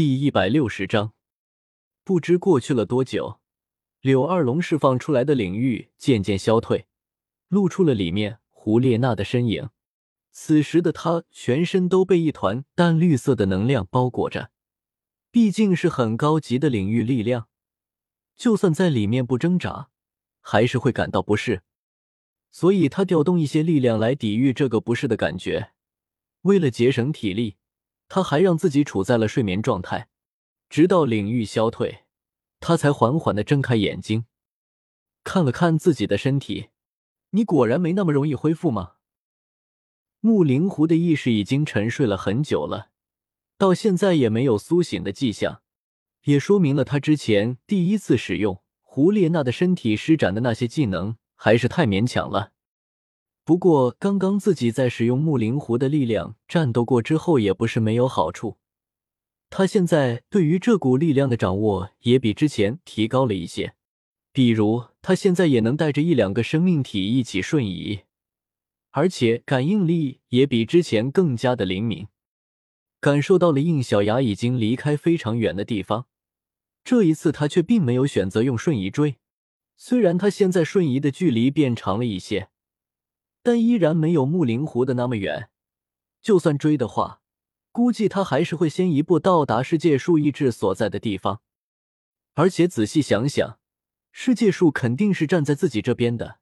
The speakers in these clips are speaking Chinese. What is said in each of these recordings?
第一百六十章，不知过去了多久，柳二龙释放出来的领域渐渐消退，露出了里面胡列娜的身影。此时的他全身都被一团淡绿色的能量包裹着，毕竟是很高级的领域力量，就算在里面不挣扎，还是会感到不适。所以他调动一些力量来抵御这个不适的感觉。为了节省体力，他还让自己处在了睡眠状态，直到领域消退，他才缓缓的睁开眼睛，看了看自己的身体。你果然没那么容易恢复吗？木灵狐的意识已经沉睡了很久了，到现在也没有苏醒的迹象，也说明了他之前第一次使用胡列娜的身体施展的那些技能还是太勉强了。不过，刚刚自己在使用木灵狐的力量战斗过之后，也不是没有好处。他现在对于这股力量的掌握也比之前提高了一些，比如他现在也能带着一两个生命体一起瞬移。而且感应力也比之前更加的灵敏，感受到了应小牙已经离开非常远的地方。这一次他却并没有选择用瞬移追，虽然他现在瞬移的距离变长了一些，但依然没有木灵湖的那么远。就算追的话，估计他还是会先一步到达世界树意志所在的地方。而且仔细想想，世界树肯定是站在自己这边的。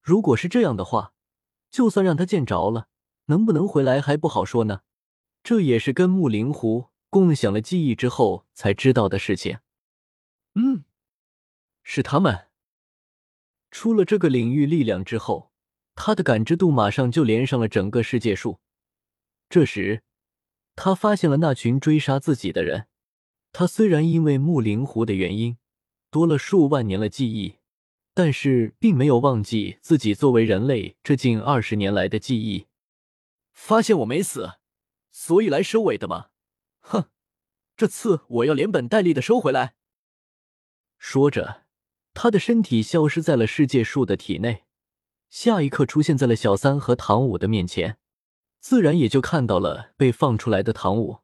如果是这样的话，就算让他见着了，能不能回来还不好说呢。这也是跟木灵狐共享了记忆之后才知道的事情。嗯，是他们。出了这个领域力量之后，他的感知度马上就连上了整个世界树。这时，他发现了那群追杀自己的人。他虽然因为木灵狐的原因多了数万年了记忆。但是并没有忘记自己作为人类这近二十年来的记忆。发现我没死，所以来收尾的吗？哼，这次我要连本带利的收回来。说着，他的身体消失在了世界树的体内，下一刻出现在了小三和唐舞的面前，自然也就看到了被放出来的唐舞。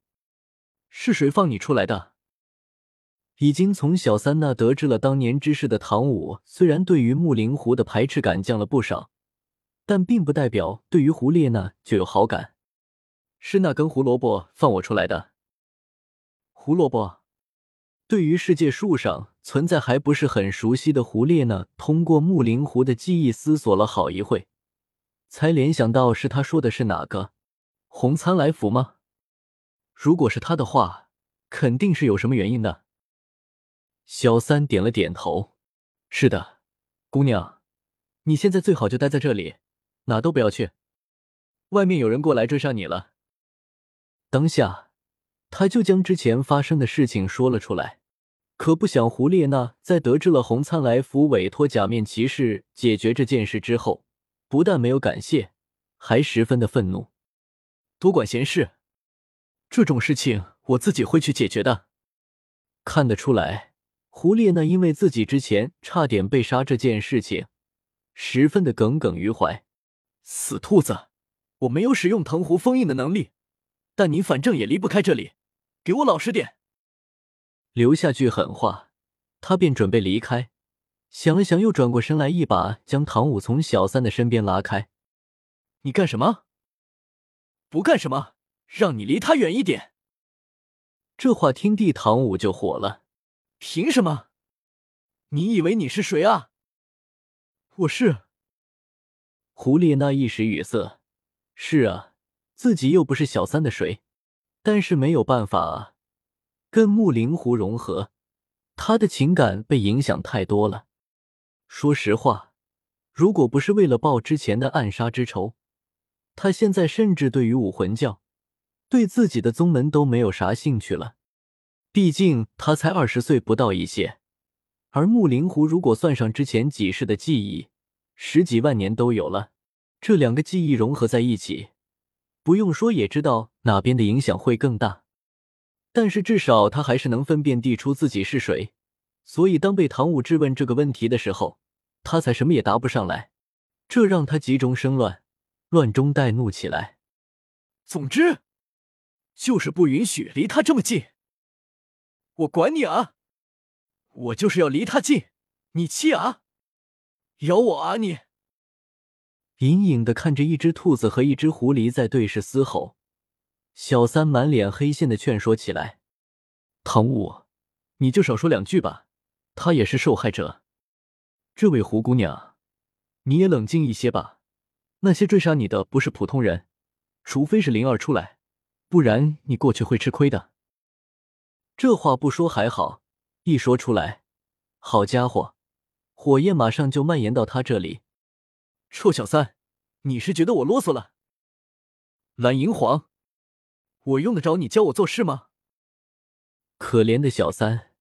是谁放你出来的？已经从小三那得知了当年之事的唐舞，虽然对于木灵狐的排斥感降了不少，但并不代表对于胡列娜就有好感。是那根胡萝卜放我出来的。胡萝卜，对于世界树上存在还不是很熟悉的胡列娜，通过木灵狐的记忆思索了好一会，才联想到是他说的是哪个红参来福吗？如果是他的话，肯定是有什么原因的。小三点了点头，是的，姑娘，你现在最好就待在这里，哪都不要去。外面有人过来追上你了。当下，他就将之前发生的事情说了出来。可不想，胡列娜在得知了红参来福委托假面骑士解决这件事之后，不但没有感谢，还十分的愤怒。多管闲事，这种事情我自己会去解决的。看得出来。胡列娜因为自己之前差点被杀这件事情，十分的耿耿于怀。死兔子，我没有使用藤壶封印的能力，但你反正也离不开这里，给我老实点。留下句狠话，他便准备离开。想了想，又转过身来，一把将唐舞从小三的身边拉开。你干什么？不干什么，让你离他远一点。这话听地，唐舞就火了。凭什么？你以为你是谁啊？我是。胡列娜一时语塞。是啊，自己又不是小三的谁，但是没有办法啊，跟木灵狐融合，他的情感被影响太多了。说实话，如果不是为了报之前的暗杀之仇，他现在甚至对于武魂教，对自己的宗门都没有啥兴趣了。毕竟他才二十岁不到一些，而木灵狐如果算上之前几世的记忆，十几万年都有了。这两个记忆融合在一起，不用说也知道哪边的影响会更大。但是至少他还是能分辨地出自己是谁，所以当被唐舞质问这个问题的时候，他才什么也答不上来，这让他急中生乱，乱中带怒起来。总之，就是不允许离他这么近。我管你啊！我就是要离他近，你气啊！咬我啊你！隐隐的看着一只兔子和一只狐狸在对视嘶吼，小三满脸黑线的劝说起来：“唐舞，你就少说两句吧，他也是受害者。这位胡姑娘，你也冷静一些吧。那些追杀你的不是普通人，除非是灵儿出来，不然你过去会吃亏的。”这话不说还好，一说出来，好家伙，火焰马上就蔓延到他这里。臭小三，你是觉得我啰嗦了？蓝银皇，我用得着你教我做事吗？可怜的小三，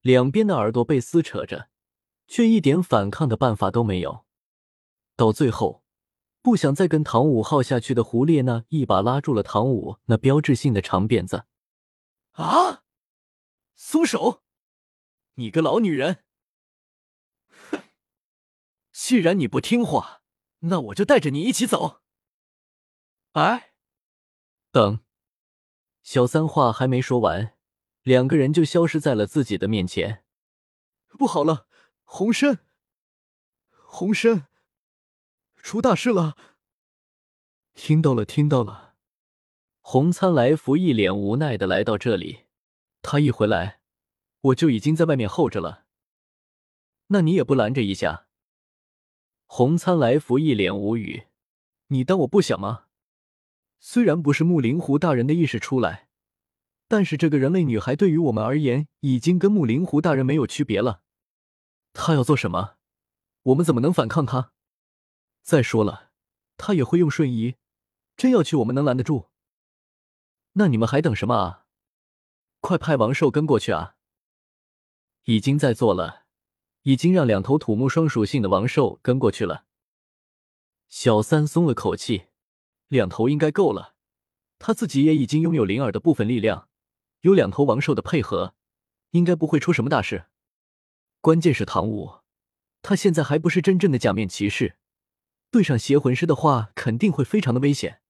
两边的耳朵被撕扯着，却一点反抗的办法都没有。到最后，不想再跟唐五耗下去的胡列娜一把拉住了唐五那标志性的长辫子。啊！松手！你个老女人！哼！既然你不听话。那我就带着你一起走。哎，等，小三话还没说完，两个人就消失在了自己的面前。不好了，红参，红参，出大事了！听到了，听到了。红参来福一脸无奈的来到这里，他一回来，我就已经在外面候着了。那你也不拦着一下？红参来福一脸无语：“你当我不想吗？虽然不是木灵狐大人的意识出来，但是这个人类女孩对于我们而言，已经跟木灵狐大人没有区别了。他要做什么，我们怎么能反抗他？再说了，他也会用瞬移，真要去，我们能拦得住？那你们还等什么啊？快派王兽跟过去啊！已经在做了。”已经让两头土木双属性的王兽跟过去了。小三松了口气，两头应该够了。他自己也已经拥有灵儿的部分力量，有两头王兽的配合，应该不会出什么大事。关键是唐舞，他现在还不是真正的假面骑士，对上邪魂师的话，肯定会非常的危险。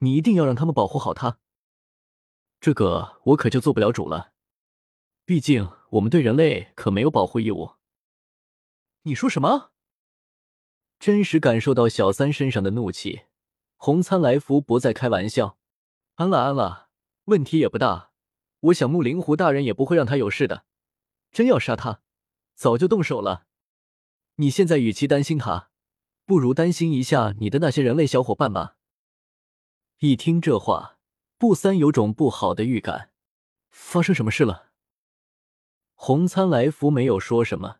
你一定要让他们保护好他。这个我可就做不了主了，毕竟我们对人类可没有保护义务。你说什么？真实感受到小三身上的怒气，红参来福不再开玩笑。安了安了，问题也不大。我想木灵狐大人也不会让他有事的。真要杀他，早就动手了。你现在与其担心他，不如担心一下你的那些人类小伙伴吧。一听这话，不三有种不好的预感。发生什么事了？红参来福没有说什么。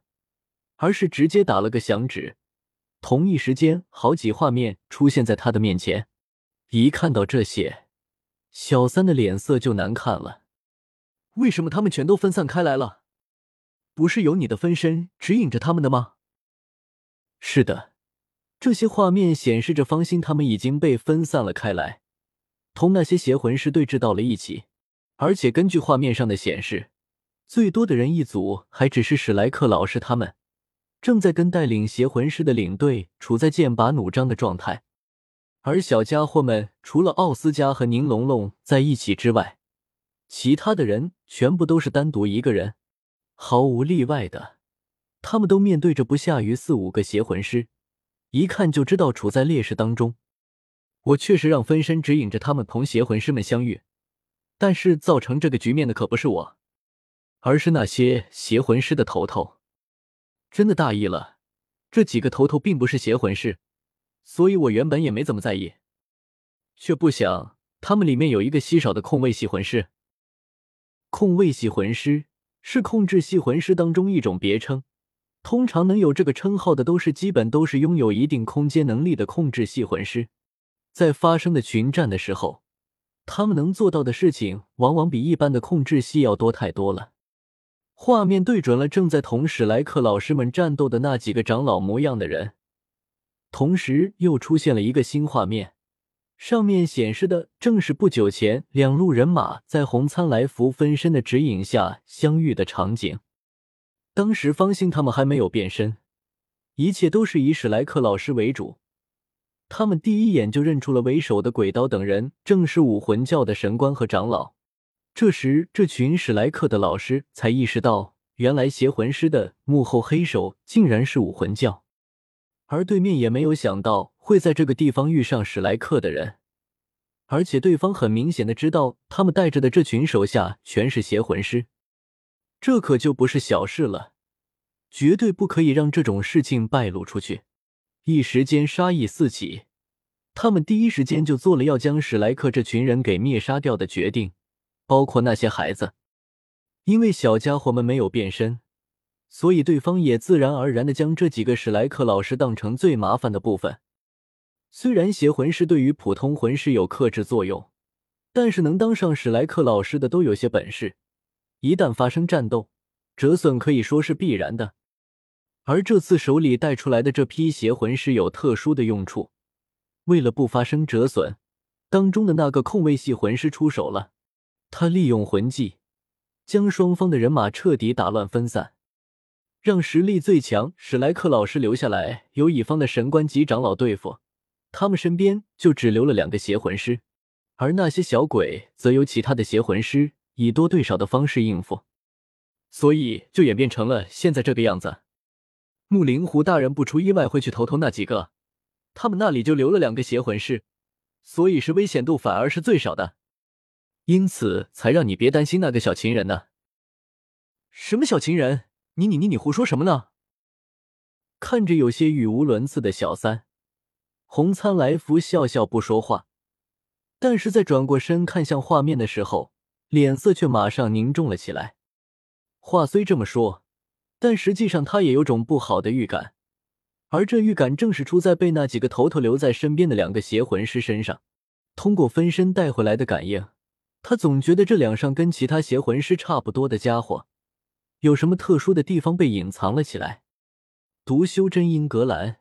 而是直接打了个响指，同一时间，好几画面出现在他的面前。一看到这些，小三的脸色就难看了。为什么他们全都分散开来了？不是有你的分身指引着他们的吗？是的，这些画面显示着方心他们已经被分散了开来，同那些邪魂师对峙到了一起。而且根据画面上的显示，最多的人一组还只是史莱克老师他们。正在跟带领邪魂师的领队处在剑拔弩张的状态，而小家伙们除了奥斯加和宁龙龙在一起之外，其他的人全部都是单独一个人，毫无例外的，他们都面对着不下于四五个邪魂师，一看就知道处在劣势当中。我确实让分身指引着他们同邪魂师们相遇，但是造成这个局面的可不是我，而是那些邪魂师的头头。真的大意了，这几个头头并不是邪魂师，所以我原本也没怎么在意，却不想他们里面有一个稀少的控卫系魂师。控卫系魂师是控制系魂师当中一种别称，通常能有这个称号的都是基本都是拥有一定空间能力的控制系魂师，在发生的群战的时候，他们能做到的事情往往比一般的控制系要多太多了。画面对准了正在同史莱克老师们战斗的那几个长老模样的人，同时又出现了一个新画面，上面显示的正是不久前两路人马在红参来福分身的指引下相遇的场景。当时方兴他们还没有变身，一切都是以史莱克老师为主。他们第一眼就认出了为首的鬼刀等人正是武魂教的神官和长老。这时，这群史莱克的老师才意识到，原来邪魂师的幕后黑手竟然是武魂教，而对面也没有想到会在这个地方遇上史莱克的人，而且对方很明显的知道他们带着的这群手下全是邪魂师，这可就不是小事了，绝对不可以让这种事情败露出去。一时间杀意四起，他们第一时间就做了要将史莱克这群人给灭杀掉的决定。包括那些孩子，因为小家伙们没有变身，所以对方也自然而然的将这几个史莱克老师当成最麻烦的部分。虽然邪魂师对于普通魂师有克制作用，但是能当上史莱克老师的都有些本事，一旦发生战斗，折损可以说是必然的。而这次手里带出来的这批邪魂师有特殊的用处，为了不发生折损，当中的那个控卫系魂师出手了。他利用魂技，将双方的人马彻底打乱分散，让实力最强史莱克老师留下来，由乙方的神官级长老对付。他们身边就只留了两个邪魂师，而那些小鬼则由其他的邪魂师以多对少的方式应付，所以就演变成了现在这个样子。木灵狐大人不出意外会去投投那几个，他们那里就留了两个邪魂师，所以是危险度反而是最少的。因此才让你别担心那个小情人呢。什么小情人？你你你你胡说什么呢？看着有些语无伦次的小三，红参来福笑笑不说话，但是在转过身看向画面的时候，脸色却马上凝重了起来。话虽这么说，但实际上他也有种不好的预感，而这预感正是出在被那几个头头留在身边的两个邪魂师身上，通过分身带回来的感应。他总觉得这两上跟其他邪魂师差不多的家伙，有什么特殊的地方被隐藏了起来。读修真英格兰，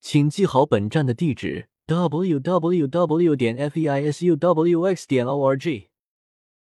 请记好本站的地址：w w w. 点 f e i s u w x. 点 o r g。